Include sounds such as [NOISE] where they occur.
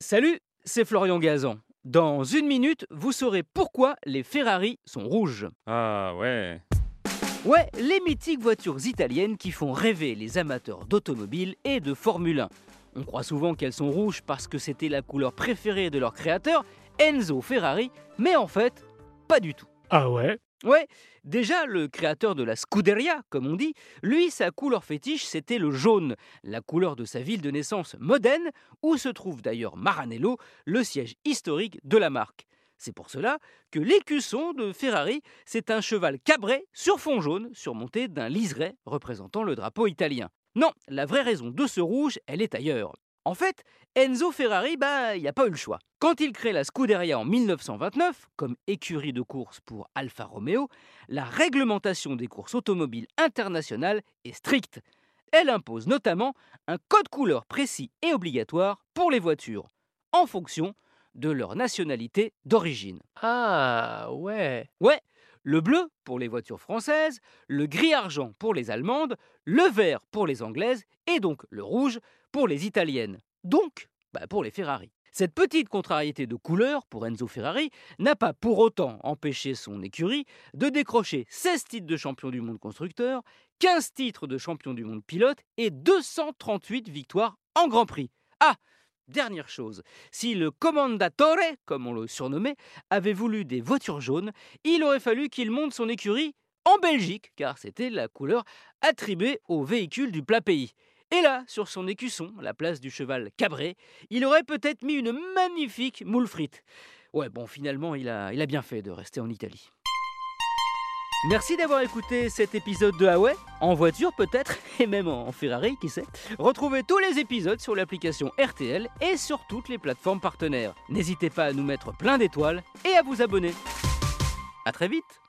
Salut, c'est Florian Gazan. Dans une minute, vous saurez pourquoi les Ferrari sont rouges. Ah ouais. Ouais, les mythiques voitures italiennes qui font rêver les amateurs d'automobile et de Formule 1. On croit souvent qu'elles sont rouges parce que c'était la couleur préférée de leur créateur, Enzo Ferrari, mais en fait, pas du tout. Ah ouais? Ouais, déjà le créateur de la Scuderia, comme on dit, lui, sa couleur fétiche, c'était le jaune, la couleur de sa ville de naissance Modène, où se trouve d'ailleurs Maranello, le siège historique de la marque. C'est pour cela que l'écusson de Ferrari, c'est un cheval cabré sur fond jaune, surmonté d'un liseré représentant le drapeau italien. Non, la vraie raison de ce rouge, elle est ailleurs. En fait, Enzo Ferrari, bah, il n'y a pas eu le choix. Quand il crée la Scuderia en 1929, comme écurie de course pour Alfa Romeo, la réglementation des courses automobiles internationales est stricte. Elle impose notamment un code couleur précis et obligatoire pour les voitures, en fonction de leur nationalité d'origine. Ah ouais Ouais, le bleu pour les voitures françaises, le gris-argent pour les allemandes, le vert pour les anglaises et donc le rouge pour les italiennes. Donc, bah, pour les Ferrari. Cette petite contrariété de couleur pour Enzo Ferrari n'a pas pour autant empêché son écurie de décrocher 16 titres de champion du monde constructeur, 15 titres de champion du monde pilote et 238 victoires en Grand Prix. Ah Dernière chose, si le Commandatore, comme on le surnommait, avait voulu des voitures jaunes, il aurait fallu qu'il monte son écurie en Belgique, car c'était la couleur attribuée aux véhicules du plat pays. Et là, sur son écusson, la place du cheval cabré, il aurait peut-être mis une magnifique moule frite. Ouais, bon, finalement, il a, il a bien fait de rester en Italie. Merci d'avoir écouté cet épisode de Huawei, en voiture peut-être, [LAUGHS] et même en Ferrari, qui sait. Retrouvez tous les épisodes sur l'application RTL et sur toutes les plateformes partenaires. N'hésitez pas à nous mettre plein d'étoiles et à vous abonner. A très vite